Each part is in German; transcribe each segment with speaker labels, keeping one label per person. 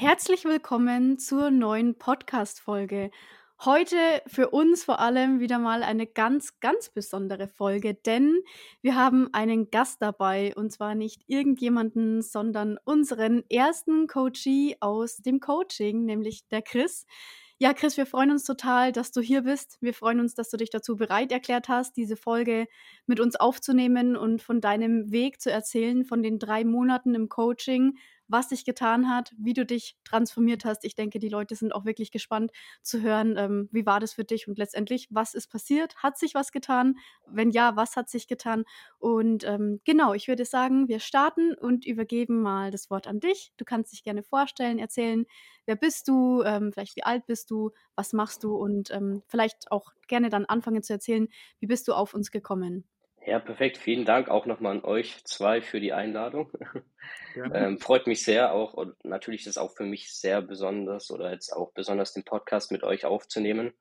Speaker 1: Herzlich willkommen zur neuen Podcast-Folge. Heute für uns vor allem wieder mal eine ganz, ganz besondere Folge, denn wir haben einen Gast dabei und zwar nicht irgendjemanden, sondern unseren ersten Coachee aus dem Coaching, nämlich der Chris. Ja, Chris, wir freuen uns total, dass du hier bist. Wir freuen uns, dass du dich dazu bereit erklärt hast, diese Folge mit uns aufzunehmen und von deinem Weg zu erzählen, von den drei Monaten im Coaching was sich getan hat, wie du dich transformiert hast. Ich denke, die Leute sind auch wirklich gespannt zu hören, ähm, wie war das für dich und letztendlich, was ist passiert? Hat sich was getan? Wenn ja, was hat sich getan? Und ähm, genau, ich würde sagen, wir starten und übergeben mal das Wort an dich. Du kannst dich gerne vorstellen, erzählen, wer bist du, ähm, vielleicht wie alt bist du, was machst du und ähm, vielleicht auch gerne dann anfangen zu erzählen, wie bist du auf uns gekommen?
Speaker 2: Ja, perfekt. Vielen Dank auch nochmal an euch zwei für die Einladung. Ähm, freut mich sehr auch und natürlich ist es auch für mich sehr besonders oder jetzt auch besonders den Podcast mit euch aufzunehmen,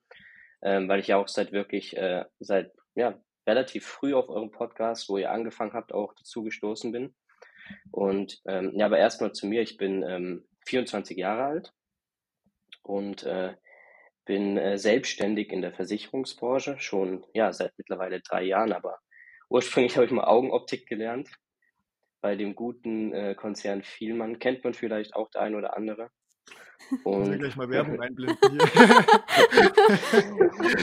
Speaker 2: ähm, weil ich ja auch seit wirklich, äh, seit ja, relativ früh auf eurem Podcast, wo ihr angefangen habt, auch dazu gestoßen bin. Und ähm, ja, aber erstmal zu mir. Ich bin ähm, 24 Jahre alt und äh, bin äh, selbstständig in der Versicherungsbranche schon ja seit mittlerweile drei Jahren, aber Ursprünglich habe ich mal Augenoptik gelernt. Bei dem guten äh, Konzern Vielmann kennt man vielleicht auch der ein oder andere.
Speaker 3: Und ich gleich mal Werbung einblenden hier.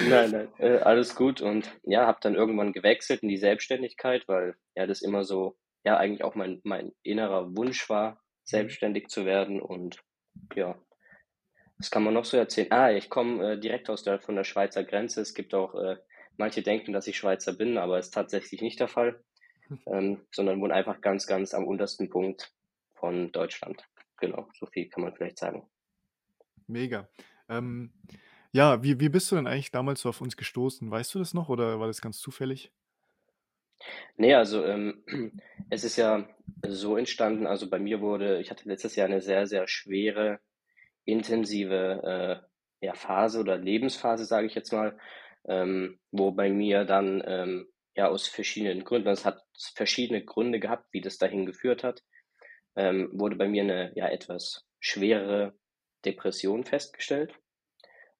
Speaker 2: nein, nein, äh, alles gut. Und ja, habe dann irgendwann gewechselt in die Selbstständigkeit, weil ja das immer so, ja, eigentlich auch mein, mein innerer Wunsch war, selbstständig zu werden. Und ja, was kann man noch so erzählen? Ah, ich komme äh, direkt aus der, von der Schweizer Grenze. Es gibt auch äh, Manche denken, dass ich Schweizer bin, aber ist tatsächlich nicht der Fall, ähm, sondern wohne einfach ganz, ganz am untersten Punkt von Deutschland. Genau, so viel kann man vielleicht sagen.
Speaker 3: Mega. Ähm, ja, wie, wie bist du denn eigentlich damals so auf uns gestoßen? Weißt du das noch oder war das ganz zufällig?
Speaker 2: Nee, also ähm, es ist ja so entstanden, also bei mir wurde, ich hatte letztes Jahr eine sehr, sehr schwere, intensive äh, ja, Phase oder Lebensphase, sage ich jetzt mal, ähm, wo bei mir dann ähm, ja aus verschiedenen Gründen, es hat verschiedene Gründe gehabt, wie das dahin geführt hat, ähm, wurde bei mir eine ja etwas schwerere Depression festgestellt.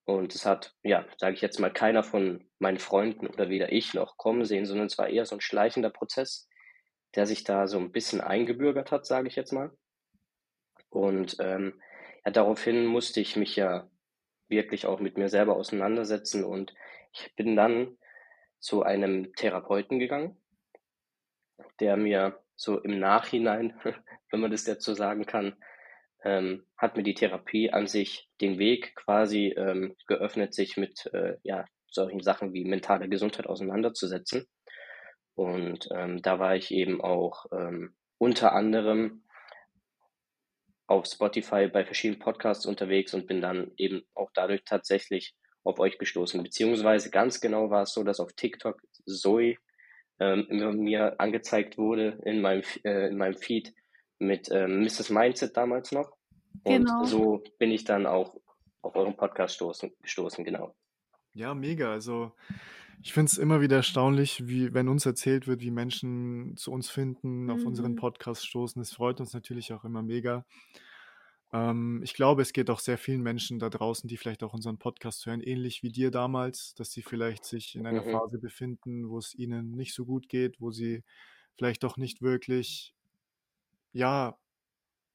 Speaker 2: Und es hat, ja, sage ich jetzt mal, keiner von meinen Freunden oder weder ich noch kommen sehen, sondern es war eher so ein schleichender Prozess, der sich da so ein bisschen eingebürgert hat, sage ich jetzt mal. Und ähm, ja, daraufhin musste ich mich ja wirklich auch mit mir selber auseinandersetzen und ich bin dann zu einem Therapeuten gegangen, der mir so im Nachhinein, wenn man das so sagen kann, ähm, hat mir die Therapie an sich den Weg quasi ähm, geöffnet, sich mit äh, ja, solchen Sachen wie mentale Gesundheit auseinanderzusetzen. Und ähm, da war ich eben auch ähm, unter anderem auf Spotify bei verschiedenen Podcasts unterwegs und bin dann eben auch dadurch tatsächlich auf euch gestoßen. Beziehungsweise ganz genau war es so, dass auf TikTok Zoe ähm, mir angezeigt wurde in meinem, äh, in meinem Feed mit ähm, Mrs. Mindset damals noch. Und genau. so bin ich dann auch auf euren Podcast stoßen, gestoßen, genau.
Speaker 3: Ja, mega. Also ich finde es immer wieder erstaunlich, wie wenn uns erzählt wird, wie Menschen zu uns finden, auf unseren mhm. Podcast stoßen. Es freut uns natürlich auch immer mega. Ähm, ich glaube, es geht auch sehr vielen Menschen da draußen, die vielleicht auch unseren Podcast hören, ähnlich wie dir damals, dass sie vielleicht sich in einer Mhm. Phase befinden, wo es ihnen nicht so gut geht, wo sie vielleicht auch nicht wirklich, ja,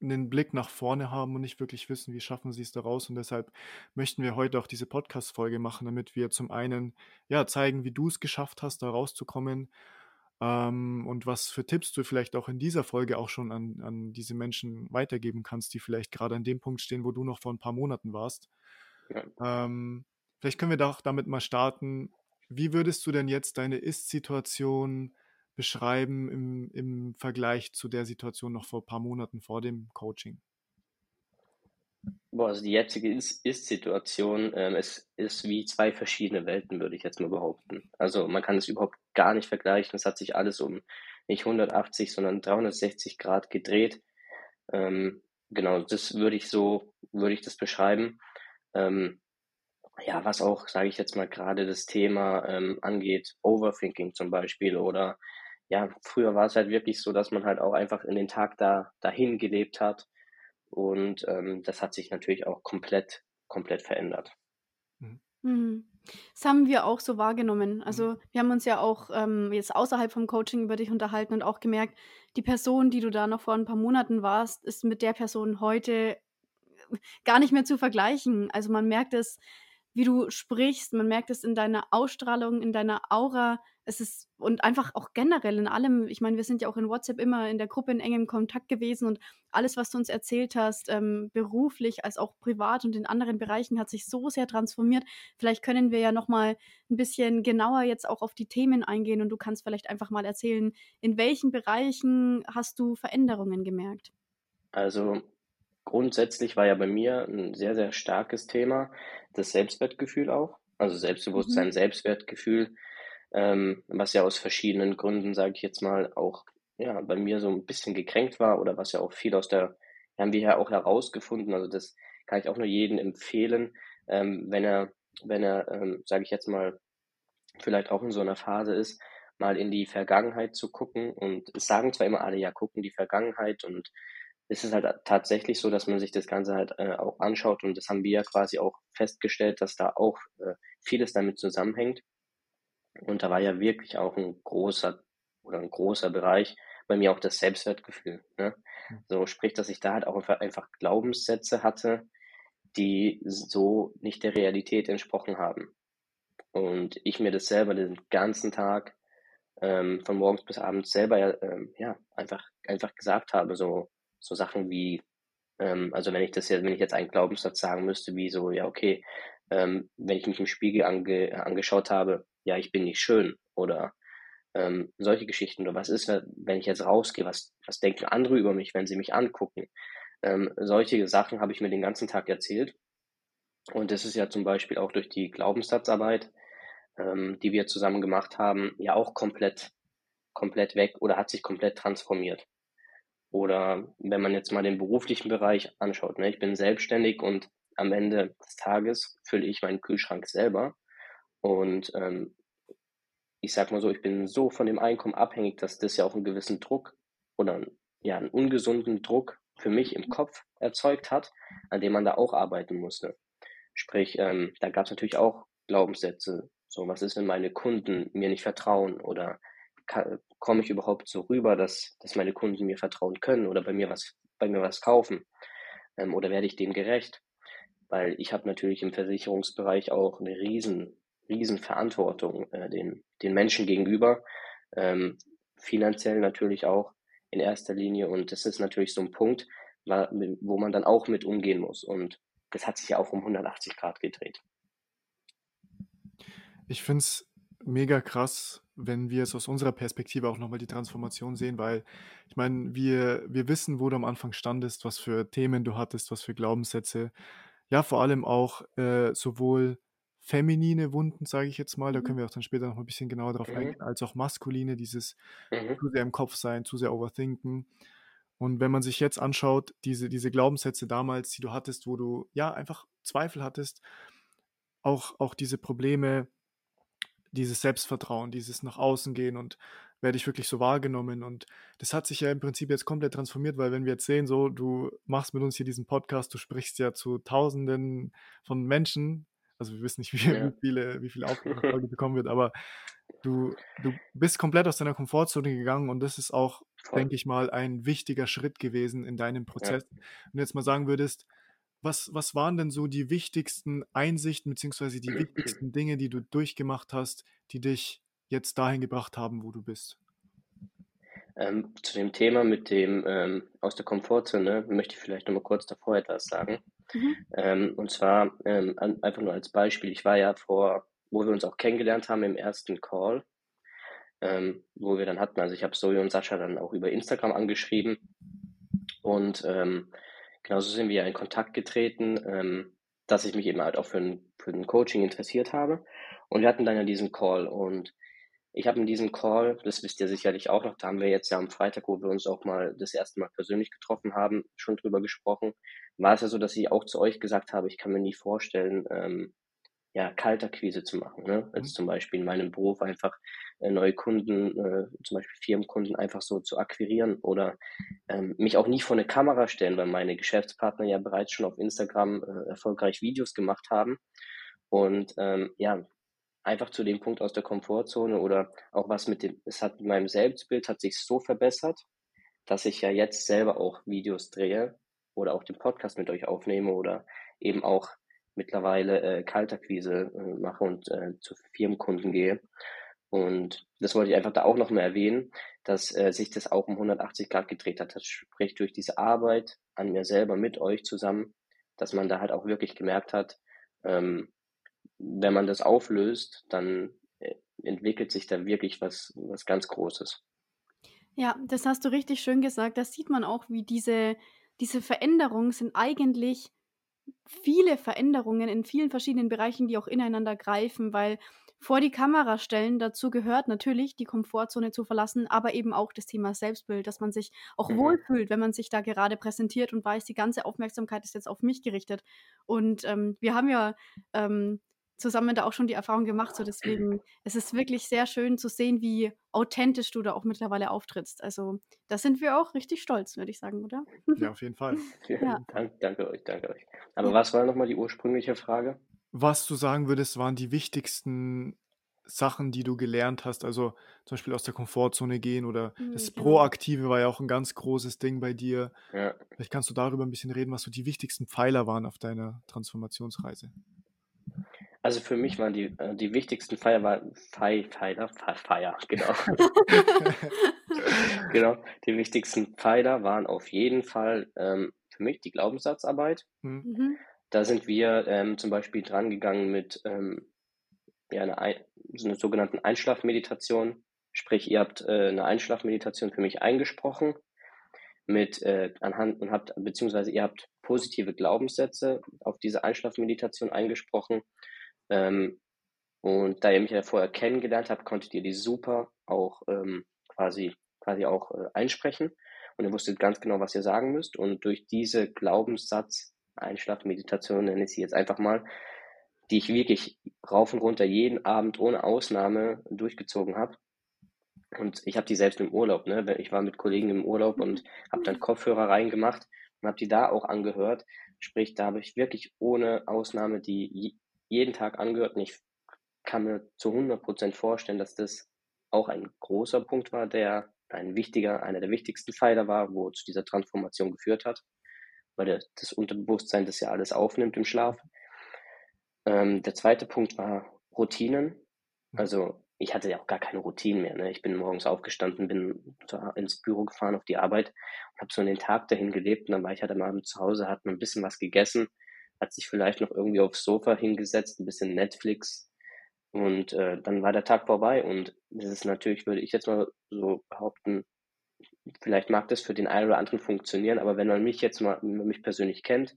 Speaker 3: einen Blick nach vorne haben und nicht wirklich wissen, wie schaffen sie es da raus. Und deshalb möchten wir heute auch diese Podcast-Folge machen, damit wir zum einen ja zeigen, wie du es geschafft hast, da rauszukommen ähm, und was für Tipps du vielleicht auch in dieser Folge auch schon an, an diese Menschen weitergeben kannst, die vielleicht gerade an dem Punkt stehen, wo du noch vor ein paar Monaten warst. Ja. Ähm, vielleicht können wir doch damit mal starten. Wie würdest du denn jetzt deine Ist-Situation beschreiben im, im Vergleich zu der Situation noch vor ein paar Monaten vor dem Coaching?
Speaker 2: Boah, also die jetzige Ist-Situation, ähm, es ist wie zwei verschiedene Welten, würde ich jetzt mal behaupten. Also man kann es überhaupt gar nicht vergleichen. Es hat sich alles um nicht 180, sondern 360 Grad gedreht. Ähm, genau, das würde ich so, würde ich das beschreiben. Ähm, ja, was auch, sage ich jetzt mal, gerade das Thema ähm, angeht, Overthinking zum Beispiel oder ja, früher war es halt wirklich so, dass man halt auch einfach in den Tag da dahin gelebt hat Und ähm, das hat sich natürlich auch komplett, komplett verändert.
Speaker 1: Mhm. mhm. Das haben wir auch so wahrgenommen. Also wir haben uns ja auch ähm, jetzt außerhalb vom Coaching über dich unterhalten und auch gemerkt, die Person, die du da noch vor ein paar Monaten warst, ist mit der Person heute gar nicht mehr zu vergleichen. Also man merkt es, wie du sprichst, man merkt es in deiner Ausstrahlung, in deiner Aura. Es ist und einfach auch generell in allem. Ich meine, wir sind ja auch in WhatsApp immer in der Gruppe in engem Kontakt gewesen und alles, was du uns erzählt hast, ähm, beruflich als auch privat und in anderen Bereichen, hat sich so sehr transformiert. Vielleicht können wir ja noch mal ein bisschen genauer jetzt auch auf die Themen eingehen und du kannst vielleicht einfach mal erzählen, in welchen Bereichen hast du Veränderungen gemerkt?
Speaker 2: Also grundsätzlich war ja bei mir ein sehr, sehr starkes Thema das Selbstwertgefühl auch. Also Selbstbewusstsein, mhm. Selbstwertgefühl, ähm, was ja aus verschiedenen Gründen, sage ich jetzt mal, auch ja, bei mir so ein bisschen gekränkt war oder was ja auch viel aus der, haben wir ja auch herausgefunden, also das kann ich auch nur jedem empfehlen, ähm, wenn er, wenn er, ähm, sage ich jetzt mal, vielleicht auch in so einer Phase ist, mal in die Vergangenheit zu gucken und es sagen zwar immer alle, ja, gucken die Vergangenheit und ist es halt tatsächlich so, dass man sich das Ganze halt äh, auch anschaut und das haben wir ja quasi auch festgestellt, dass da auch äh, vieles damit zusammenhängt. Und da war ja wirklich auch ein großer oder ein großer Bereich bei mir auch das Selbstwertgefühl. Ne? Hm. So sprich, dass ich da halt auch einfach Glaubenssätze hatte, die so nicht der Realität entsprochen haben. Und ich mir das selber den ganzen Tag ähm, von morgens bis abends selber ähm, ja einfach einfach gesagt habe, so so Sachen wie, ähm, also wenn ich das jetzt, wenn ich jetzt einen Glaubenssatz sagen müsste, wie so, ja, okay, ähm, wenn ich mich im Spiegel ange, angeschaut habe, ja, ich bin nicht schön oder ähm, solche Geschichten oder was ist, wenn ich jetzt rausgehe, was, was denken andere über mich, wenn sie mich angucken. Ähm, solche Sachen habe ich mir den ganzen Tag erzählt. Und das ist ja zum Beispiel auch durch die Glaubenssatzarbeit, ähm, die wir zusammen gemacht haben, ja auch komplett, komplett weg oder hat sich komplett transformiert. Oder wenn man jetzt mal den beruflichen Bereich anschaut, ne? ich bin selbstständig und am Ende des Tages fülle ich meinen Kühlschrank selber. Und ähm, ich sag mal so, ich bin so von dem Einkommen abhängig, dass das ja auch einen gewissen Druck oder ja einen ungesunden Druck für mich im Kopf erzeugt hat, an dem man da auch arbeiten musste. Sprich, ähm, da gab es natürlich auch Glaubenssätze. So, was ist, wenn meine Kunden mir nicht vertrauen oder komme ich überhaupt so rüber, dass, dass meine Kunden mir vertrauen können oder bei mir was, bei mir was kaufen? Ähm, oder werde ich dem gerecht? Weil ich habe natürlich im Versicherungsbereich auch eine riesen, riesen Verantwortung äh, den, den Menschen gegenüber, ähm, finanziell natürlich auch in erster Linie. Und das ist natürlich so ein Punkt, wo man dann auch mit umgehen muss. Und das hat sich ja auch um 180 Grad gedreht.
Speaker 3: Ich finde es mega krass, wenn wir es aus unserer Perspektive auch nochmal die Transformation sehen, weil ich meine, wir, wir wissen, wo du am Anfang standest, was für Themen du hattest, was für Glaubenssätze. Ja, vor allem auch äh, sowohl feminine Wunden, sage ich jetzt mal, da können mhm. wir auch dann später noch ein bisschen genauer drauf mhm. eingehen, als auch maskuline, dieses mhm. zu sehr im Kopf sein, zu sehr overthinken. Und wenn man sich jetzt anschaut, diese, diese Glaubenssätze damals, die du hattest, wo du ja einfach Zweifel hattest, auch, auch diese Probleme, dieses Selbstvertrauen, dieses nach außen gehen und werde ich wirklich so wahrgenommen. Und das hat sich ja im Prinzip jetzt komplett transformiert, weil wenn wir jetzt sehen, so, du machst mit uns hier diesen Podcast, du sprichst ja zu Tausenden von Menschen, also wir wissen nicht, wie, ja. wie viele, wie viele Aufrufe bekommen wird, aber du, du bist komplett aus deiner Komfortzone gegangen und das ist auch, denke ich mal, ein wichtiger Schritt gewesen in deinem Prozess. Ja. Wenn du jetzt mal sagen würdest, was, was waren denn so die wichtigsten Einsichten beziehungsweise die wichtigsten Dinge, die du durchgemacht hast, die dich jetzt dahin gebracht haben, wo du bist?
Speaker 2: Ähm, zu dem Thema mit dem ähm, aus der Komfortzone möchte ich vielleicht noch mal kurz davor etwas sagen. Mhm. Ähm, und zwar ähm, einfach nur als Beispiel. Ich war ja vor, wo wir uns auch kennengelernt haben im ersten Call, ähm, wo wir dann hatten, also ich habe Zoe und Sascha dann auch über Instagram angeschrieben und ähm, genauso sind wir in Kontakt getreten, ähm, dass ich mich eben halt auch für ein, für ein Coaching interessiert habe. Und wir hatten dann ja diesen Call und ich habe in diesem Call, das wisst ihr sicherlich auch noch, da haben wir jetzt ja am Freitag, wo wir uns auch mal das erste Mal persönlich getroffen haben, schon drüber gesprochen. War es ja so, dass ich auch zu euch gesagt habe, ich kann mir nie vorstellen, ähm, ja, Kaltakquise zu machen. Ne? Also mhm. zum Beispiel in meinem Beruf einfach äh, neue Kunden, äh, zum Beispiel Firmenkunden einfach so zu akquirieren oder ähm, mich auch nie vor eine Kamera stellen, weil meine Geschäftspartner ja bereits schon auf Instagram äh, erfolgreich Videos gemacht haben. Und ähm, ja, einfach zu dem Punkt aus der Komfortzone oder auch was mit dem, es hat mit meinem Selbstbild hat sich so verbessert, dass ich ja jetzt selber auch Videos drehe oder auch den Podcast mit euch aufnehme oder eben auch mittlerweile äh, Kaltakquise äh, mache und äh, zu Firmenkunden gehe. Und das wollte ich einfach da auch noch mal erwähnen, dass äh, sich das auch um 180 Grad gedreht hat. Das spricht durch diese Arbeit an mir selber mit euch zusammen, dass man da halt auch wirklich gemerkt hat, ähm, wenn man das auflöst, dann äh, entwickelt sich da wirklich was, was ganz Großes.
Speaker 1: Ja, das hast du richtig schön gesagt. Da sieht man auch, wie diese, diese Veränderungen sind eigentlich viele Veränderungen in vielen verschiedenen Bereichen, die auch ineinander greifen, weil vor die Kamera stellen dazu gehört natürlich, die Komfortzone zu verlassen, aber eben auch das Thema Selbstbild, dass man sich auch mhm. wohlfühlt, wenn man sich da gerade präsentiert und weiß, die ganze Aufmerksamkeit ist jetzt auf mich gerichtet. Und ähm, wir haben ja ähm, zusammen da auch schon die Erfahrung gemacht. So deswegen es ist wirklich sehr schön zu sehen, wie authentisch du da auch mittlerweile auftrittst. Also da sind wir auch richtig stolz, würde ich sagen, oder?
Speaker 3: Ja, auf jeden Fall.
Speaker 2: Ja. Dank, danke euch, danke euch. Aber ja. was war nochmal die ursprüngliche Frage?
Speaker 3: Was du sagen würdest, waren die wichtigsten Sachen, die du gelernt hast, also zum Beispiel aus der Komfortzone gehen oder mhm, das genau. Proaktive war ja auch ein ganz großes Ding bei dir. Ja. Vielleicht kannst du darüber ein bisschen reden, was so die wichtigsten Pfeiler waren auf deiner Transformationsreise.
Speaker 2: Also für mich waren die, äh, die wichtigsten Feier, war, Fei, Pfeiler, Feier, genau. genau. Die wichtigsten Pfeiler waren auf jeden Fall ähm, für mich die Glaubenssatzarbeit. Mhm. mhm. Da sind wir ähm, zum Beispiel dran gegangen mit ähm, ja, einer, so einer sogenannten Einschlafmeditation. Sprich, ihr habt äh, eine Einschlafmeditation für mich eingesprochen mit äh, anhand und habt beziehungsweise ihr habt positive Glaubenssätze auf diese Einschlafmeditation eingesprochen ähm, und da ihr mich ja vorher kennengelernt habt, konntet ihr die super auch ähm, quasi, quasi auch äh, einsprechen. Und ihr wusstet ganz genau, was ihr sagen müsst. Und durch diese Glaubenssatz, Einschlafmeditation nenne ich sie jetzt einfach mal, die ich wirklich rauf und runter jeden Abend ohne Ausnahme durchgezogen habe. Und ich habe die selbst im Urlaub, ne? Ich war mit Kollegen im Urlaub und habe dann Kopfhörer reingemacht und habe die da auch angehört. Sprich, da habe ich wirklich ohne Ausnahme die jeden Tag angehört und ich kann mir zu 100% vorstellen, dass das auch ein großer Punkt war, der ein wichtiger, einer der wichtigsten Pfeiler war, wo zu dieser Transformation geführt hat, weil das Unterbewusstsein das ja alles aufnimmt im Schlaf. Ähm, der zweite Punkt war Routinen. Also ich hatte ja auch gar keine Routinen mehr. Ne? Ich bin morgens aufgestanden, bin ins Büro gefahren auf die Arbeit und habe so den Tag dahin gelebt und dann war ich halt am Abend zu Hause, hat ein bisschen was gegessen hat sich vielleicht noch irgendwie aufs Sofa hingesetzt, ein bisschen Netflix und äh, dann war der Tag vorbei und das ist natürlich, würde ich jetzt mal so behaupten, vielleicht mag das für den einen oder anderen funktionieren, aber wenn man mich jetzt mal, wenn man mich persönlich kennt,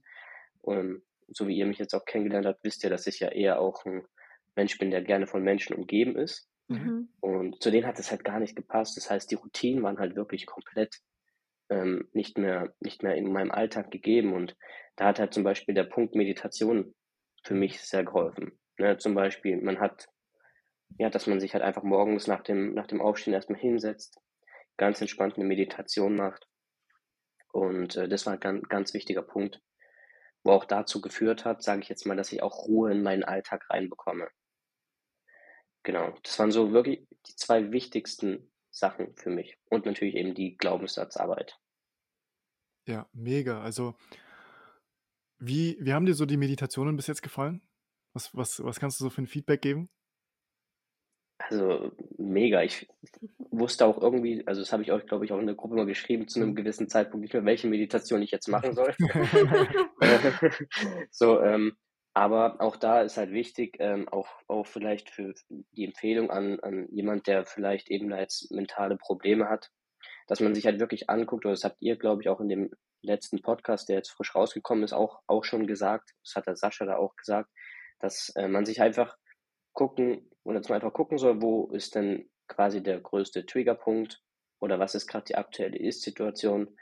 Speaker 2: und ähm, so wie ihr mich jetzt auch kennengelernt habt, wisst ihr, dass ich ja eher auch ein Mensch bin, der gerne von Menschen umgeben ist. Mhm. Und zu denen hat es halt gar nicht gepasst. Das heißt, die Routinen waren halt wirklich komplett ähm, nicht, mehr, nicht mehr in meinem Alltag gegeben. Und da hat halt zum Beispiel der Punkt Meditation für mich sehr geholfen. Ne, zum Beispiel, man hat, ja, dass man sich halt einfach morgens nach dem, nach dem Aufstehen erstmal hinsetzt, ganz entspannt eine Meditation macht. Und äh, das war ein ganz, ganz wichtiger Punkt, wo auch dazu geführt hat, sage ich jetzt mal, dass ich auch Ruhe in meinen Alltag reinbekomme. Genau, das waren so wirklich die zwei wichtigsten Sachen für mich. Und natürlich eben die Glaubenssatzarbeit.
Speaker 3: Ja, mega. Also, wie, wie haben dir so die Meditationen bis jetzt gefallen? Was, was, was kannst du so für ein Feedback geben?
Speaker 2: Also mega. Ich wusste auch irgendwie, also das habe ich euch, glaube ich, auch in der Gruppe mal geschrieben, zu einem mhm. gewissen Zeitpunkt nicht mehr, welche Meditation ich jetzt machen soll. so, ähm, aber auch da ist halt wichtig, ähm, auch, auch vielleicht für die Empfehlung an, an jemand, der vielleicht eben da jetzt mentale Probleme hat, dass man sich halt wirklich anguckt, oder das habt ihr, glaube ich, auch in dem letzten Podcast, der jetzt frisch rausgekommen ist, auch, auch schon gesagt, das hat der Sascha da auch gesagt, dass äh, man sich einfach gucken, oder dass man einfach gucken soll, wo ist denn quasi der größte Triggerpunkt oder was ist gerade die aktuelle Ist-Situation,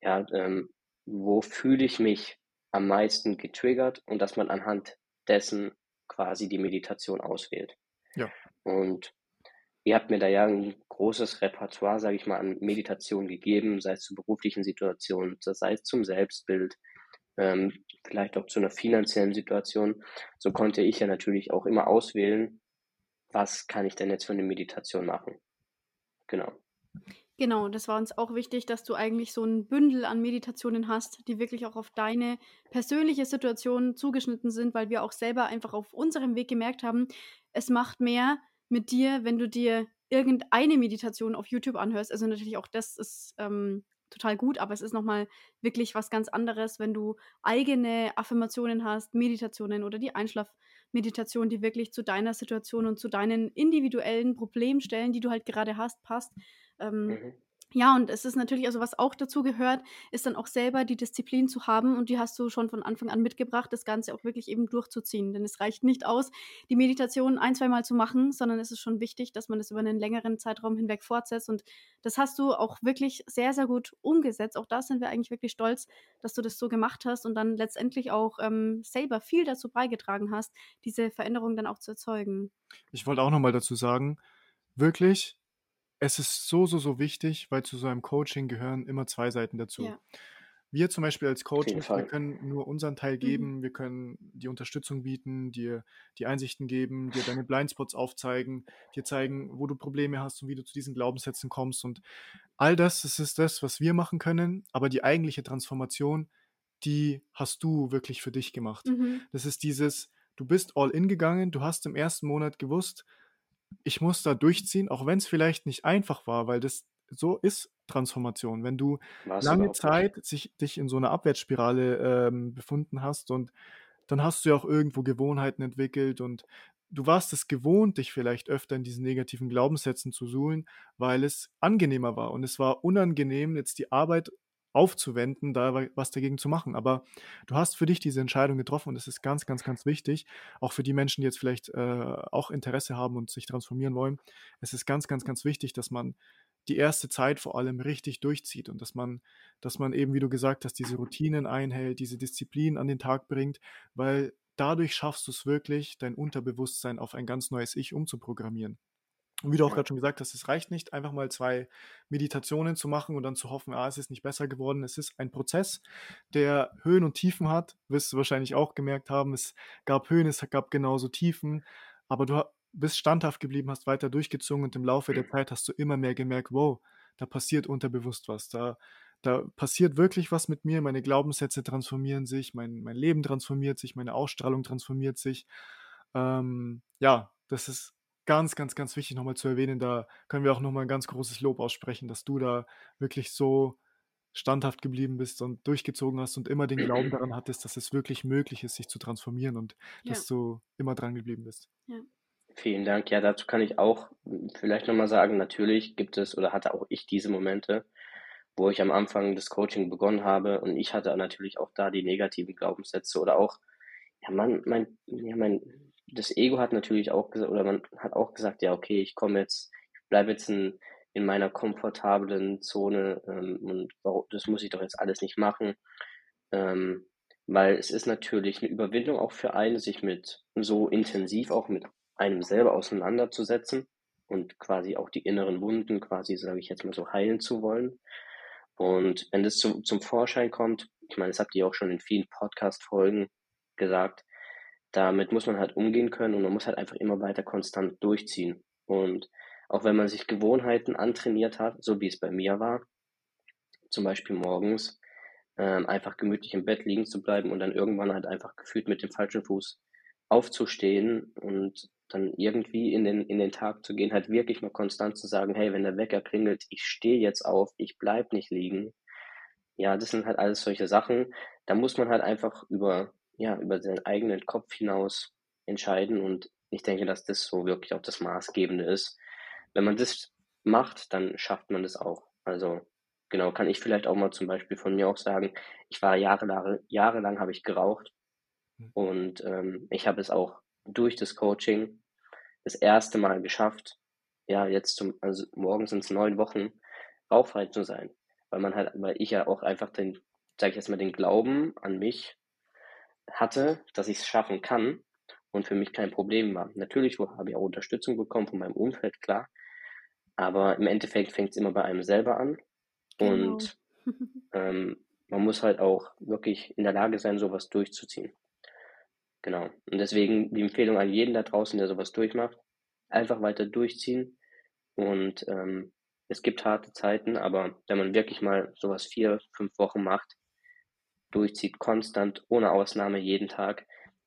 Speaker 2: ja, ähm, wo fühle ich mich am meisten getriggert und dass man anhand dessen quasi die Meditation auswählt.
Speaker 3: Ja.
Speaker 2: Und ihr habt mir da ja ein großes Repertoire, sage ich mal, an Meditation gegeben, sei es zu beruflichen Situationen, sei es zum Selbstbild, ähm, vielleicht auch zu einer finanziellen Situation. So konnte ich ja natürlich auch immer auswählen, was kann ich denn jetzt für eine Meditation machen. Genau.
Speaker 1: Genau, das war uns auch wichtig, dass du eigentlich so ein Bündel an Meditationen hast, die wirklich auch auf deine persönliche Situation zugeschnitten sind, weil wir auch selber einfach auf unserem Weg gemerkt haben, es macht mehr mit dir, wenn du dir irgendeine Meditation auf YouTube anhörst. Also natürlich auch das ist ähm, total gut, aber es ist nochmal wirklich was ganz anderes, wenn du eigene Affirmationen hast, Meditationen oder die Einschlafmeditation, die wirklich zu deiner Situation und zu deinen individuellen Problemstellen, die du halt gerade hast, passt. Ähm, mhm. Ja, und es ist natürlich, also was auch dazu gehört, ist dann auch selber die Disziplin zu haben und die hast du schon von Anfang an mitgebracht, das Ganze auch wirklich eben durchzuziehen. Denn es reicht nicht aus, die Meditation ein, zweimal zu machen, sondern es ist schon wichtig, dass man das über einen längeren Zeitraum hinweg fortsetzt. Und das hast du auch wirklich sehr, sehr gut umgesetzt. Auch da sind wir eigentlich wirklich stolz, dass du das so gemacht hast und dann letztendlich auch ähm, selber viel dazu beigetragen hast, diese Veränderung dann auch zu erzeugen.
Speaker 3: Ich wollte auch nochmal dazu sagen, wirklich, es ist so, so, so wichtig, weil zu so einem Coaching gehören immer zwei Seiten dazu. Ja. Wir zum Beispiel als Coaches, wir können nur unseren Teil mhm. geben, mhm. wir können die Unterstützung bieten, dir die Einsichten geben, dir deine Blindspots aufzeigen, dir zeigen, wo du Probleme hast und wie du zu diesen Glaubenssätzen kommst. Und all das, das ist das, was wir machen können, aber die eigentliche Transformation, die hast du wirklich für dich gemacht. Mhm. Das ist dieses, du bist all in gegangen, du hast im ersten Monat gewusst, ich muss da durchziehen, auch wenn es vielleicht nicht einfach war, weil das so ist Transformation. Wenn du War's lange Zeit sich, dich in so einer Abwärtsspirale ähm, befunden hast und dann hast du ja auch irgendwo Gewohnheiten entwickelt und du warst es gewohnt, dich vielleicht öfter in diesen negativen Glaubenssätzen zu suhlen, weil es angenehmer war. Und es war unangenehm, jetzt die Arbeit aufzuwenden, da was dagegen zu machen. Aber du hast für dich diese Entscheidung getroffen und das ist ganz, ganz, ganz wichtig. Auch für die Menschen, die jetzt vielleicht äh, auch Interesse haben und sich transformieren wollen. Es ist ganz, ganz, ganz wichtig, dass man die erste Zeit vor allem richtig durchzieht und dass man, dass man eben, wie du gesagt hast, diese Routinen einhält, diese Disziplin an den Tag bringt, weil dadurch schaffst du es wirklich, dein Unterbewusstsein auf ein ganz neues Ich umzuprogrammieren. Und wie du auch gerade schon gesagt hast, es reicht nicht, einfach mal zwei Meditationen zu machen und dann zu hoffen, ah, es ist nicht besser geworden. Es ist ein Prozess, der Höhen und Tiefen hat. Wirst du wahrscheinlich auch gemerkt haben. Es gab Höhen, es gab genauso Tiefen. Aber du bist standhaft geblieben, hast weiter durchgezogen und im Laufe der Zeit hast du immer mehr gemerkt, wow, da passiert unterbewusst was. Da, da passiert wirklich was mit mir. Meine Glaubenssätze transformieren sich, mein, mein Leben transformiert sich, meine Ausstrahlung transformiert sich. Ähm, ja, das ist ganz, ganz, ganz wichtig nochmal zu erwähnen. Da können wir auch nochmal ein ganz großes Lob aussprechen, dass du da wirklich so standhaft geblieben bist und durchgezogen hast und immer den Glauben daran hattest, dass es wirklich möglich ist, sich zu transformieren und ja. dass du immer dran geblieben bist.
Speaker 2: Ja. Vielen Dank. Ja, dazu kann ich auch vielleicht nochmal sagen, natürlich gibt es oder hatte auch ich diese Momente, wo ich am Anfang das Coaching begonnen habe und ich hatte natürlich auch da die negativen Glaubenssätze oder auch, ja, mein, mein, ja, mein das Ego hat natürlich auch gesagt, oder man hat auch gesagt, ja, okay, ich komme jetzt, ich bleibe jetzt in, in meiner komfortablen Zone ähm, und das muss ich doch jetzt alles nicht machen. Ähm, weil es ist natürlich eine Überwindung auch für einen, sich mit so intensiv auch mit einem selber auseinanderzusetzen und quasi auch die inneren Wunden quasi, sage ich jetzt mal so, heilen zu wollen. Und wenn das zum, zum Vorschein kommt, ich meine, das habt ihr auch schon in vielen Podcast-Folgen gesagt, damit muss man halt umgehen können und man muss halt einfach immer weiter konstant durchziehen. Und auch wenn man sich Gewohnheiten antrainiert hat, so wie es bei mir war, zum Beispiel morgens, ähm, einfach gemütlich im Bett liegen zu bleiben und dann irgendwann halt einfach gefühlt mit dem falschen Fuß aufzustehen und dann irgendwie in den, in den Tag zu gehen, halt wirklich mal konstant zu sagen, hey, wenn der Wecker klingelt, ich stehe jetzt auf, ich bleib nicht liegen. Ja, das sind halt alles solche Sachen. Da muss man halt einfach über ja, über seinen eigenen Kopf hinaus entscheiden. Und ich denke, dass das so wirklich auch das Maßgebende ist. Wenn man das macht, dann schafft man das auch. Also genau, kann ich vielleicht auch mal zum Beispiel von mir auch sagen, ich war jahrelang, jahrelang habe ich geraucht hm. und ähm, ich habe es auch durch das Coaching das erste Mal geschafft, ja, jetzt zum, also morgen sind es neun Wochen, rauchfrei zu sein. Weil man halt, weil ich ja auch einfach den, sage ich jetzt mal, den Glauben an mich hatte, dass ich es schaffen kann. und für mich kein Problem war. Natürlich habe ich auch Unterstützung bekommen von meinem Umfeld, klar. Aber im Endeffekt fängt es immer bei einem selber an. Genau. Und ähm, man muss halt auch wirklich in der Lage sein, sowas durchzuziehen. Genau. Und deswegen die Empfehlung an jeden da draußen, der sowas durchmacht, einfach weiter durchziehen. Und ähm, es gibt harte Zeiten, aber wenn man wirklich mal sowas vier, fünf Wochen macht, durchzieht, konstant, ohne Ausnahme jeden Tag,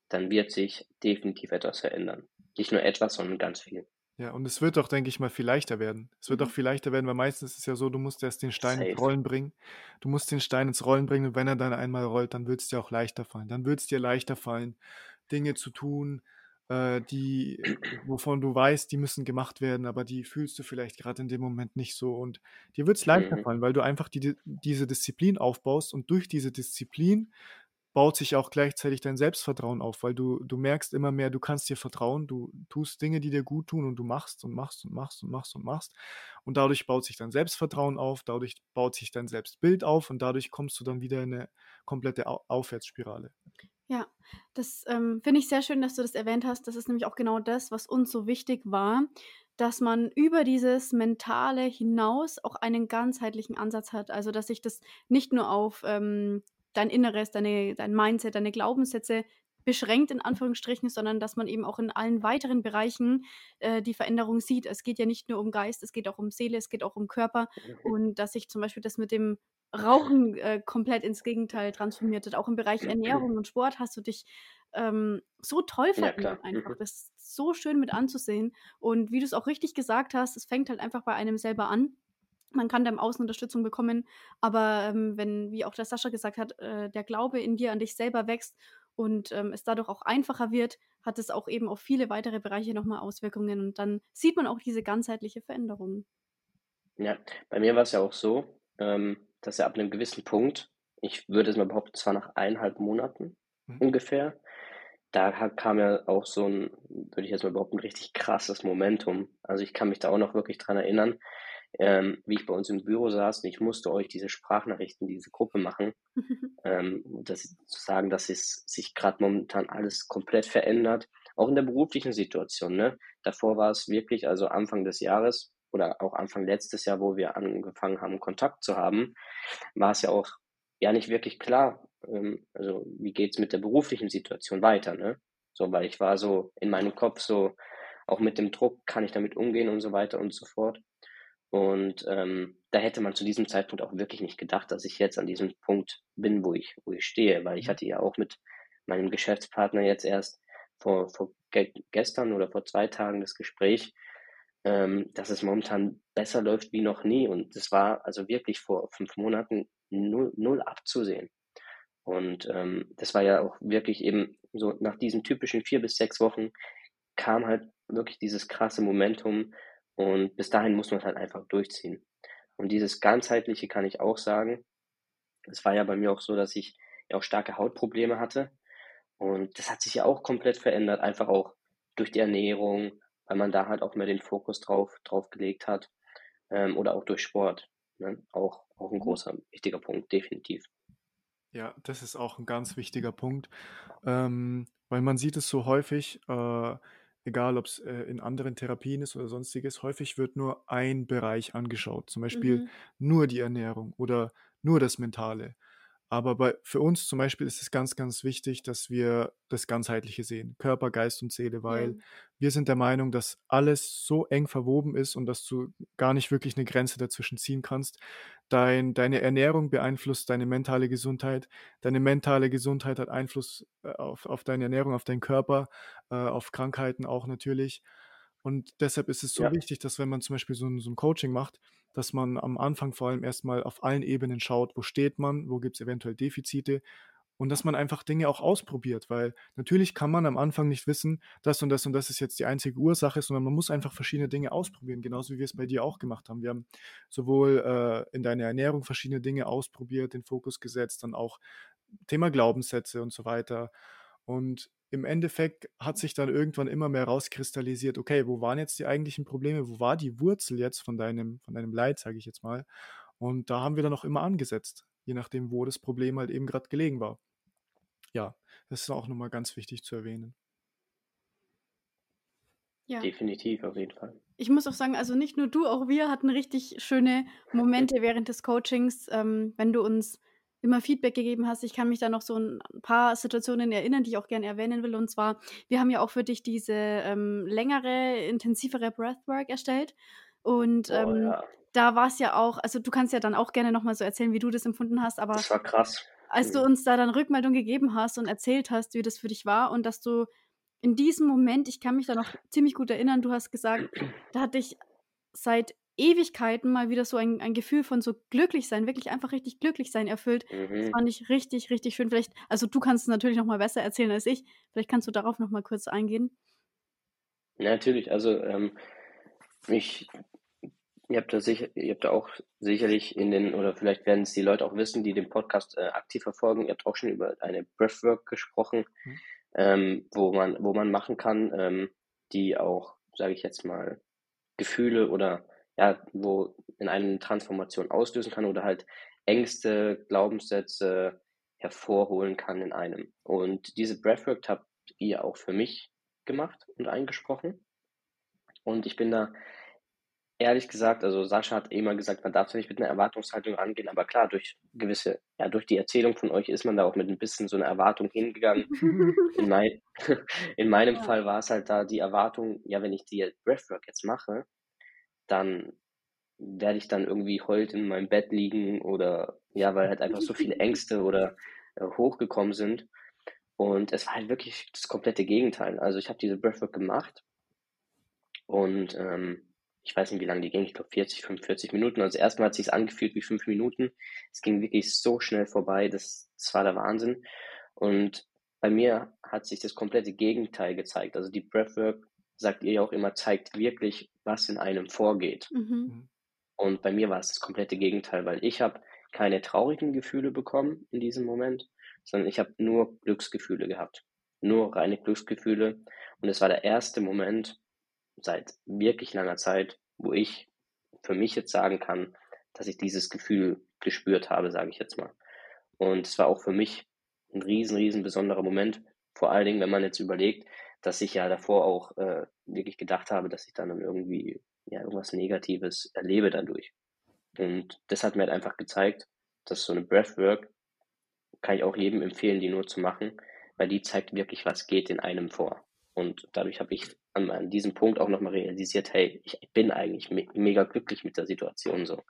Speaker 2: dann wird sich definitiv etwas verändern. Nicht nur etwas, sondern ganz viel.
Speaker 3: Ja, und es wird doch, denke ich mal, viel leichter werden. Es wird mhm. auch viel leichter werden, weil meistens ist es ja so, du musst erst den Stein Safe. ins Rollen bringen. Du musst den Stein ins Rollen bringen und wenn er dann einmal rollt, dann wird es dir auch leichter fallen. Dann wird es dir leichter fallen, Dinge zu tun, äh, die, wovon du weißt, die müssen gemacht werden, aber die fühlst du vielleicht gerade in dem Moment nicht so. Und dir wird es leichter mhm. fallen, weil du einfach die, diese Disziplin aufbaust und durch diese Disziplin baut sich auch gleichzeitig dein Selbstvertrauen auf, weil du, du merkst immer mehr, du kannst dir vertrauen, du tust Dinge, die dir gut tun und du machst und machst und machst und machst und machst. Und dadurch baut sich dein Selbstvertrauen auf, dadurch baut sich dein Selbstbild auf und dadurch kommst du dann wieder in eine komplette Au Aufwärtsspirale.
Speaker 1: Ja, das ähm, finde ich sehr schön, dass du das erwähnt hast. Das ist nämlich auch genau das, was uns so wichtig war, dass man über dieses Mentale hinaus auch einen ganzheitlichen Ansatz hat. Also, dass sich das nicht nur auf ähm, dein Inneres, deine, dein Mindset, deine Glaubenssätze beschränkt in Anführungsstrichen, sondern dass man eben auch in allen weiteren Bereichen äh, die Veränderung sieht. Es geht ja nicht nur um Geist, es geht auch um Seele, es geht auch um Körper und dass sich zum Beispiel das mit dem Rauchen äh, komplett ins Gegenteil transformiert hat. Auch im Bereich Ernährung und Sport hast du dich ähm, so toll verändert ja, einfach. Mhm. Das ist so schön mit anzusehen. Und wie du es auch richtig gesagt hast, es fängt halt einfach bei einem selber an man kann da im Außen Unterstützung bekommen, aber ähm, wenn, wie auch der Sascha gesagt hat, äh, der Glaube in dir an dich selber wächst und ähm, es dadurch auch einfacher wird, hat es auch eben auf viele weitere Bereiche nochmal Auswirkungen und dann sieht man auch diese ganzheitliche Veränderung.
Speaker 2: Ja, bei mir war es ja auch so, ähm, dass er ab einem gewissen Punkt, ich würde es mal behaupten, zwar nach eineinhalb Monaten mhm. ungefähr, da kam ja auch so ein, würde ich jetzt mal behaupten, richtig krasses Momentum. Also ich kann mich da auch noch wirklich dran erinnern, ähm, wie ich bei uns im Büro saß und ich musste euch diese Sprachnachrichten, diese Gruppe machen, ähm, das, zu sagen, dass es sich gerade momentan alles komplett verändert, auch in der beruflichen Situation. Ne? Davor war es wirklich, also Anfang des Jahres oder auch Anfang letztes Jahr, wo wir angefangen haben, Kontakt zu haben, war es ja auch ja nicht wirklich klar, ähm, also wie geht's mit der beruflichen Situation weiter, ne? So, weil ich war so in meinem Kopf so, auch mit dem Druck, kann ich damit umgehen und so weiter und so fort. Und ähm, da hätte man zu diesem Zeitpunkt auch wirklich nicht gedacht, dass ich jetzt an diesem Punkt bin, wo ich, wo ich stehe, weil ich mhm. hatte ja auch mit meinem Geschäftspartner jetzt erst vor, vor ge gestern oder vor zwei Tagen das Gespräch, ähm, dass es momentan besser läuft wie noch nie. Und das war also wirklich vor fünf Monaten null, null abzusehen. Und ähm, das war ja auch wirklich eben so nach diesen typischen vier bis sechs Wochen kam halt wirklich dieses krasse Momentum, und bis dahin muss man es halt einfach durchziehen. Und dieses ganzheitliche kann ich auch sagen. Es war ja bei mir auch so, dass ich ja auch starke Hautprobleme hatte. Und das hat sich ja auch komplett verändert, einfach auch durch die Ernährung, weil man da halt auch mehr den Fokus drauf, drauf gelegt hat. Ähm, oder auch durch Sport. Ne? Auch, auch ein mhm. großer, wichtiger Punkt, definitiv.
Speaker 3: Ja, das ist auch ein ganz wichtiger Punkt, ähm, weil man sieht es so häufig, äh, egal ob es äh, in anderen Therapien ist oder sonstiges, häufig wird nur ein Bereich angeschaut, zum Beispiel Mhm. nur die Ernährung oder nur das Mentale. Aber bei, für uns zum Beispiel ist es ganz, ganz wichtig, dass wir das Ganzheitliche sehen, Körper, Geist und Seele, weil ja. wir sind der Meinung, dass alles so eng verwoben ist und dass du gar nicht wirklich eine Grenze dazwischen ziehen kannst. Dein, deine Ernährung beeinflusst deine mentale Gesundheit, deine mentale Gesundheit hat Einfluss äh, auf, auf deine Ernährung, auf deinen Körper, äh, auf Krankheiten auch natürlich. Und deshalb ist es so ja. wichtig, dass wenn man zum Beispiel so ein, so ein Coaching macht, dass man am Anfang vor allem erstmal auf allen Ebenen schaut, wo steht man, wo gibt es eventuell Defizite und dass man einfach Dinge auch ausprobiert, weil natürlich kann man am Anfang nicht wissen, das und das und das ist jetzt die einzige Ursache, sondern man muss einfach verschiedene Dinge ausprobieren, genauso wie wir es bei dir auch gemacht haben. Wir haben sowohl äh, in deiner Ernährung verschiedene Dinge ausprobiert, den Fokus gesetzt, dann auch Thema Glaubenssätze und so weiter. Und im Endeffekt hat sich dann irgendwann immer mehr rauskristallisiert, okay, wo waren jetzt die eigentlichen Probleme, wo war die Wurzel jetzt von deinem, von deinem Leid, sage ich jetzt mal. Und da haben wir dann auch immer angesetzt, je nachdem, wo das Problem halt eben gerade gelegen war. Ja, das ist auch nochmal ganz wichtig zu erwähnen.
Speaker 2: Ja. Definitiv, auf jeden Fall.
Speaker 1: Ich muss auch sagen, also nicht nur du, auch wir hatten richtig schöne Momente während des Coachings, ähm, wenn du uns immer Feedback gegeben hast. Ich kann mich da noch so ein paar Situationen erinnern, die ich auch gerne erwähnen will. Und zwar, wir haben ja auch für dich diese ähm, längere, intensivere Breathwork erstellt. Und oh, ähm, ja. da war es ja auch, also du kannst ja dann auch gerne nochmal so erzählen, wie du das empfunden hast. Aber
Speaker 2: das war krass.
Speaker 1: Als du mhm. uns da dann Rückmeldung gegeben hast und erzählt hast, wie das für dich war und dass du in diesem Moment, ich kann mich da noch ziemlich gut erinnern, du hast gesagt, da hatte ich seit Ewigkeiten mal wieder so ein, ein Gefühl von so glücklich sein, wirklich einfach richtig glücklich sein erfüllt. Mhm. Das fand ich richtig, richtig schön. Vielleicht, also du kannst es natürlich noch mal besser erzählen als ich. Vielleicht kannst du darauf noch mal kurz eingehen.
Speaker 2: Ja, natürlich. Also ähm, ich, ihr habt da sicher, ihr habt da auch sicherlich in den, oder vielleicht werden es die Leute auch wissen, die den Podcast äh, aktiv verfolgen. Ihr habt auch schon über eine Breathwork gesprochen. Mhm ähm, wo man, wo man machen kann, ähm, die auch, sage ich jetzt mal, Gefühle oder ja, wo in eine Transformation auslösen kann oder halt Ängste, Glaubenssätze hervorholen kann in einem. Und diese Breathwork habt ihr auch für mich gemacht und eingesprochen. Und ich bin da ehrlich gesagt, also Sascha hat immer gesagt, man darf nicht mit einer Erwartungshaltung rangehen, aber klar, durch gewisse, ja, durch die Erzählung von euch ist man da auch mit ein bisschen so einer Erwartung hingegangen. in, mein, in meinem ja. Fall war es halt da die Erwartung, ja, wenn ich die Breathwork jetzt mache, dann werde ich dann irgendwie heult in meinem Bett liegen oder ja, weil halt einfach so viele Ängste oder äh, hochgekommen sind. Und es war halt wirklich das komplette Gegenteil. Also ich habe diese Breathwork gemacht und ähm, ich weiß nicht, wie lange die ging, ich glaube 40, 45 Minuten. Also erstmal hat es sich angefühlt wie fünf Minuten. Es ging wirklich so schnell vorbei, das, das war der Wahnsinn. Und bei mir hat sich das komplette Gegenteil gezeigt. Also die Breathwork, sagt ihr ja auch immer, zeigt wirklich, was in einem vorgeht. Mhm. mhm. Und bei mir war es das komplette Gegenteil, weil ich habe keine traurigen Gefühle bekommen in diesem Moment, sondern ich habe nur Glücksgefühle gehabt. Nur reine Glücksgefühle. Und es war der erste Moment, seit wirklich langer Zeit, wo ich für mich jetzt sagen kann, dass ich dieses Gefühl gespürt habe, sage ich jetzt mal. Und es war auch für mich ein riesen, riesen besonderer Moment. Vor allen Dingen, wenn man jetzt überlegt, dass ich ja davor auch äh, wirklich gedacht habe, dass ich dann irgendwie ja, irgendwas Negatives erlebe dadurch. Und das hat mir halt einfach gezeigt, dass so eine Breathwork kann ich auch jedem empfehlen, die nur zu machen, weil die zeigt wirklich, was geht in einem vor. Und dadurch habe ich an, an diesem Punkt auch nochmal realisiert, hey, ich bin eigentlich me mega glücklich mit der Situation so.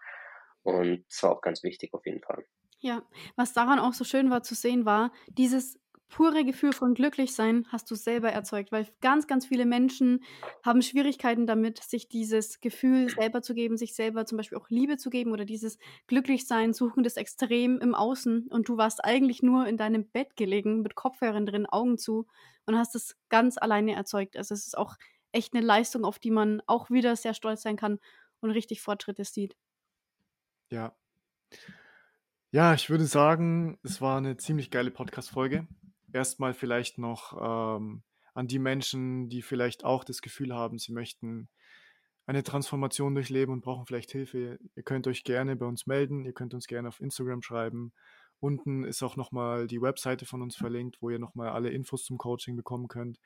Speaker 2: Und das war auch ganz wichtig auf jeden Fall.
Speaker 1: Ja, was daran auch so schön war zu sehen, war, dieses pure Gefühl von Glücklichsein hast du selber erzeugt, weil ganz, ganz viele Menschen haben Schwierigkeiten damit, sich dieses Gefühl selber zu geben, sich selber zum Beispiel auch Liebe zu geben oder dieses Glücklichsein, suchen das Extrem im Außen und du warst eigentlich nur in deinem Bett gelegen mit Kopfhörern drin, Augen zu und hast es ganz alleine erzeugt. Also es ist auch echt eine Leistung, auf die man auch wieder sehr stolz sein kann und richtig Fortschritte sieht.
Speaker 3: Ja. Ja, ich würde sagen, es war eine ziemlich geile Podcast-Folge erstmal vielleicht noch ähm, an die Menschen, die vielleicht auch das Gefühl haben, sie möchten eine Transformation durchleben und brauchen vielleicht Hilfe. Ihr könnt euch gerne bei uns melden, ihr könnt uns gerne auf Instagram schreiben. Unten ist auch nochmal die Webseite von uns verlinkt, wo ihr nochmal alle Infos zum Coaching bekommen könnt.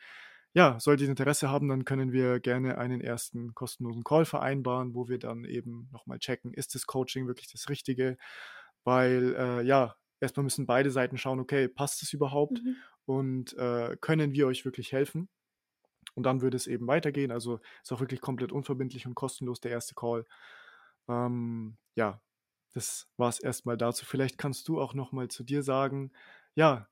Speaker 3: Ja, solltet ihr Interesse haben, dann können wir gerne einen ersten kostenlosen Call vereinbaren, wo wir dann eben nochmal checken, ist das Coaching wirklich das Richtige? Weil, äh, ja, erstmal müssen beide Seiten schauen, okay, passt es überhaupt mhm. und äh, können wir euch wirklich helfen? Und dann würde es eben weitergehen. Also ist auch wirklich komplett unverbindlich und kostenlos der erste Call. Ähm, ja, das war es erstmal dazu. Vielleicht kannst du auch nochmal zu dir sagen, ja,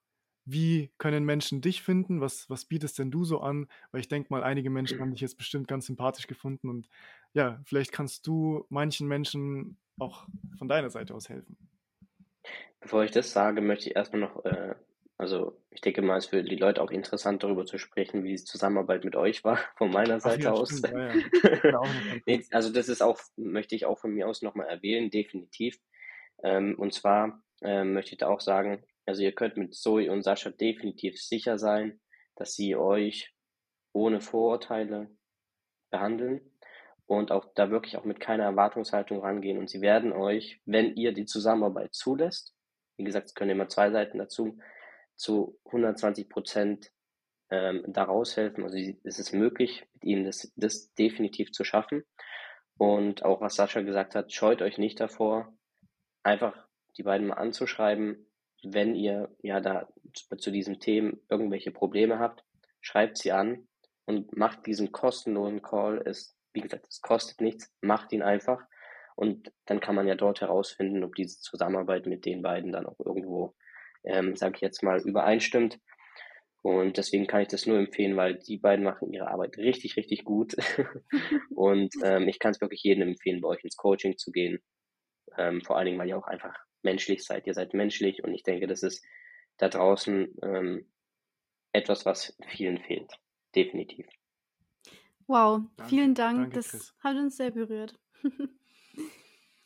Speaker 3: wie können Menschen dich finden? Was, was bietest denn du so an? Weil ich denke mal, einige Menschen haben dich jetzt bestimmt ganz sympathisch gefunden und ja, vielleicht kannst du manchen Menschen auch von deiner Seite aus helfen.
Speaker 2: Bevor ich das sage, möchte ich erstmal noch, äh, also ich denke mal, es ist für die Leute auch interessant, darüber zu sprechen, wie die Zusammenarbeit mit euch war, von meiner Seite ja, aus. Ja, ja. also das ist auch, möchte ich auch von mir aus nochmal erwähnen, definitiv. Ähm, und zwar ähm, möchte ich da auch sagen, also ihr könnt mit Zoe und Sascha definitiv sicher sein, dass sie euch ohne Vorurteile behandeln und auch da wirklich auch mit keiner Erwartungshaltung rangehen. Und sie werden euch, wenn ihr die Zusammenarbeit zulässt, wie gesagt, es können immer zwei Seiten dazu, zu 120 Prozent ähm, da raushelfen. Also es ist möglich, mit ihnen das, das definitiv zu schaffen. Und auch was Sascha gesagt hat, scheut euch nicht davor, einfach die beiden mal anzuschreiben, wenn ihr ja da zu diesen Themen irgendwelche Probleme habt, schreibt sie an und macht diesen kostenlosen Call. Es, wie gesagt, es kostet nichts, macht ihn einfach. Und dann kann man ja dort herausfinden, ob diese Zusammenarbeit mit den beiden dann auch irgendwo, ähm, sage ich jetzt mal, übereinstimmt. Und deswegen kann ich das nur empfehlen, weil die beiden machen ihre Arbeit richtig, richtig gut. und ähm, ich kann es wirklich jedem empfehlen, bei euch ins Coaching zu gehen. Ähm, vor allen Dingen, weil ihr auch einfach menschlich seid. Ihr seid menschlich und ich denke, das ist da draußen ähm, etwas, was vielen fehlt. Definitiv.
Speaker 1: Wow, danke, vielen Dank. Danke, das Chris. hat uns sehr berührt.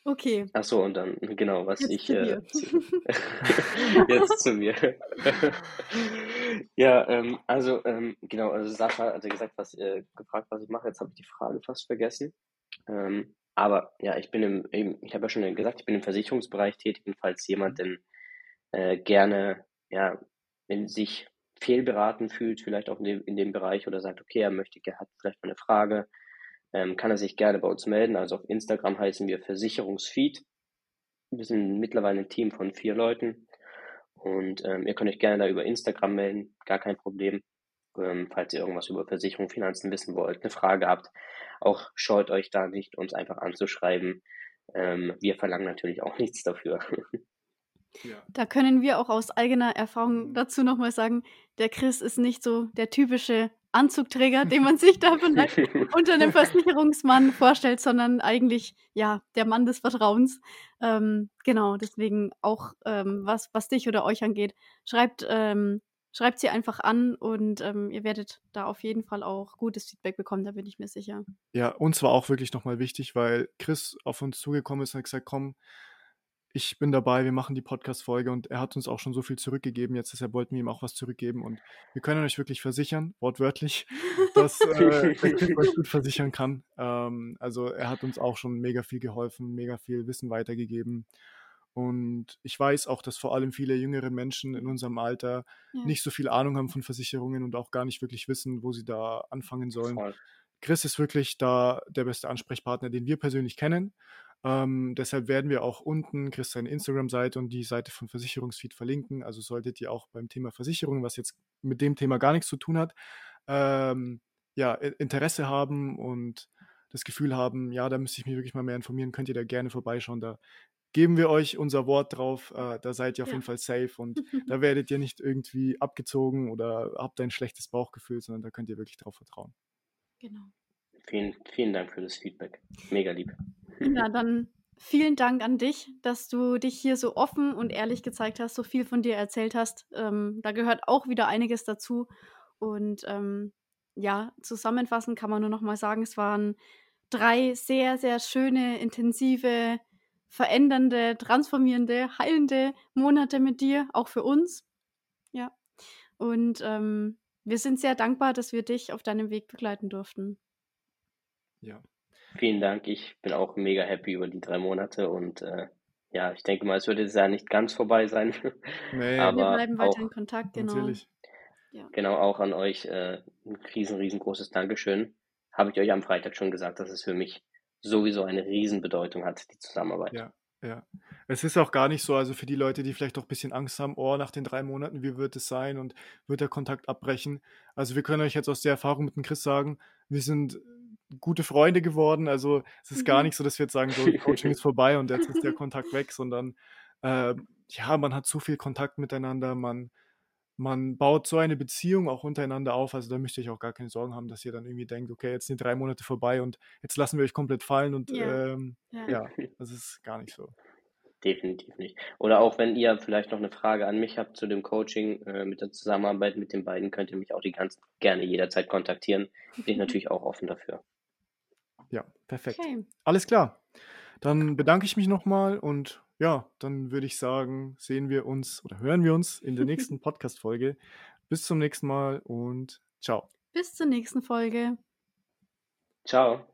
Speaker 1: okay.
Speaker 2: Ach so, und dann, genau, was jetzt ich. Zu äh, jetzt zu mir. ja, ähm, also, ähm, genau, also Sascha hat ja gesagt, was, äh, gefragt, was ich mache. Jetzt habe ich die Frage fast vergessen. Ähm, aber ja, ich bin im, eben, ich habe ja schon gesagt, ich bin im Versicherungsbereich tätig, falls jemand denn äh, gerne ja, in sich fehlberaten fühlt, vielleicht auch in dem, in dem Bereich oder sagt, okay, er möchte, er hat vielleicht mal eine Frage, ähm, kann er sich gerne bei uns melden. Also auf Instagram heißen wir Versicherungsfeed. Wir sind mittlerweile ein Team von vier Leuten und ähm, ihr könnt euch gerne da über Instagram melden, gar kein Problem. Ähm, falls ihr irgendwas über Versicherung, Finanzen wissen wollt, eine Frage habt, auch scheut euch da nicht, uns einfach anzuschreiben. Ähm, wir verlangen natürlich auch nichts dafür.
Speaker 1: Ja. Da können wir auch aus eigener Erfahrung dazu nochmal sagen, der Chris ist nicht so der typische Anzugträger, den man sich da vielleicht unter einem Versicherungsmann vorstellt, sondern eigentlich ja der Mann des Vertrauens. Ähm, genau, deswegen auch ähm, was, was dich oder euch angeht, schreibt ähm, schreibt sie einfach an und ähm, ihr werdet da auf jeden Fall auch gutes Feedback bekommen, da bin ich mir sicher.
Speaker 3: Ja, uns war auch wirklich nochmal wichtig, weil Chris auf uns zugekommen ist und hat gesagt, komm, ich bin dabei, wir machen die Podcast-Folge und er hat uns auch schon so viel zurückgegeben, jetzt deshalb wollten wir ihm auch was zurückgeben und wir können euch wirklich versichern, wortwörtlich, dass äh, der euch gut versichern kann. Ähm, also er hat uns auch schon mega viel geholfen, mega viel Wissen weitergegeben und ich weiß auch, dass vor allem viele jüngere Menschen in unserem Alter ja. nicht so viel Ahnung haben von Versicherungen und auch gar nicht wirklich wissen, wo sie da anfangen sollen. Voll. Chris ist wirklich da der beste Ansprechpartner, den wir persönlich kennen. Ähm, deshalb werden wir auch unten Chris seine Instagram-Seite und die Seite von Versicherungsfeed verlinken. Also solltet ihr auch beim Thema Versicherung, was jetzt mit dem Thema gar nichts zu tun hat, ähm, ja, Interesse haben und das Gefühl haben, ja, da müsste ich mich wirklich mal mehr informieren, könnt ihr da gerne vorbeischauen. Da geben wir euch unser Wort drauf. Äh, da seid ihr auf ja. jeden Fall safe und da werdet ihr nicht irgendwie abgezogen oder habt ein schlechtes Bauchgefühl, sondern da könnt ihr wirklich drauf vertrauen.
Speaker 2: Genau. Vielen, vielen Dank für das Feedback. Mega lieb.
Speaker 1: Ja, dann vielen Dank an dich, dass du dich hier so offen und ehrlich gezeigt hast, so viel von dir erzählt hast. Ähm, da gehört auch wieder einiges dazu. Und ähm, ja, zusammenfassend kann man nur noch mal sagen, es waren drei sehr, sehr schöne, intensive verändernde, transformierende, heilende Monate mit dir, auch für uns. Ja. Und ähm, wir sind sehr dankbar, dass wir dich auf deinem Weg begleiten durften.
Speaker 2: Ja. Vielen Dank. Ich bin auch mega happy über die drei Monate und äh, ja, ich denke mal, es wird jetzt ja nicht ganz vorbei sein.
Speaker 1: Nee. Aber wir bleiben weiter in Kontakt, genau. Natürlich.
Speaker 2: Ja. Genau, auch an euch äh, ein riesen, riesengroßes Dankeschön. Habe ich euch am Freitag schon gesagt, dass es für mich sowieso eine Riesenbedeutung hat, die Zusammenarbeit.
Speaker 3: Ja, ja. Es ist auch gar nicht so, also für die Leute, die vielleicht auch ein bisschen Angst haben, oh, nach den drei Monaten, wie wird es sein und wird der Kontakt abbrechen? Also wir können euch jetzt aus der Erfahrung mit dem Chris sagen, wir sind gute Freunde geworden. Also es ist gar mhm. nicht so, dass wir jetzt sagen, so, Coaching ist vorbei und jetzt ist der Kontakt weg, sondern äh, ja, man hat so viel Kontakt miteinander, man man baut so eine Beziehung auch untereinander auf. Also da ihr euch auch gar keine Sorgen haben, dass ihr dann irgendwie denkt, okay, jetzt sind drei Monate vorbei und jetzt lassen wir euch komplett fallen und ja, ähm, ja. ja das ist gar nicht so.
Speaker 2: Definitiv nicht. Oder auch wenn ihr vielleicht noch eine Frage an mich habt zu dem Coaching, äh, mit der Zusammenarbeit mit den beiden, könnt ihr mich auch die ganz gerne jederzeit kontaktieren. Bin ich natürlich auch offen dafür.
Speaker 3: Ja, perfekt. Okay. Alles klar. Dann bedanke ich mich nochmal und ja, dann würde ich sagen, sehen wir uns oder hören wir uns in der nächsten Podcast-Folge. Bis zum nächsten Mal und ciao.
Speaker 1: Bis zur nächsten Folge.
Speaker 2: Ciao.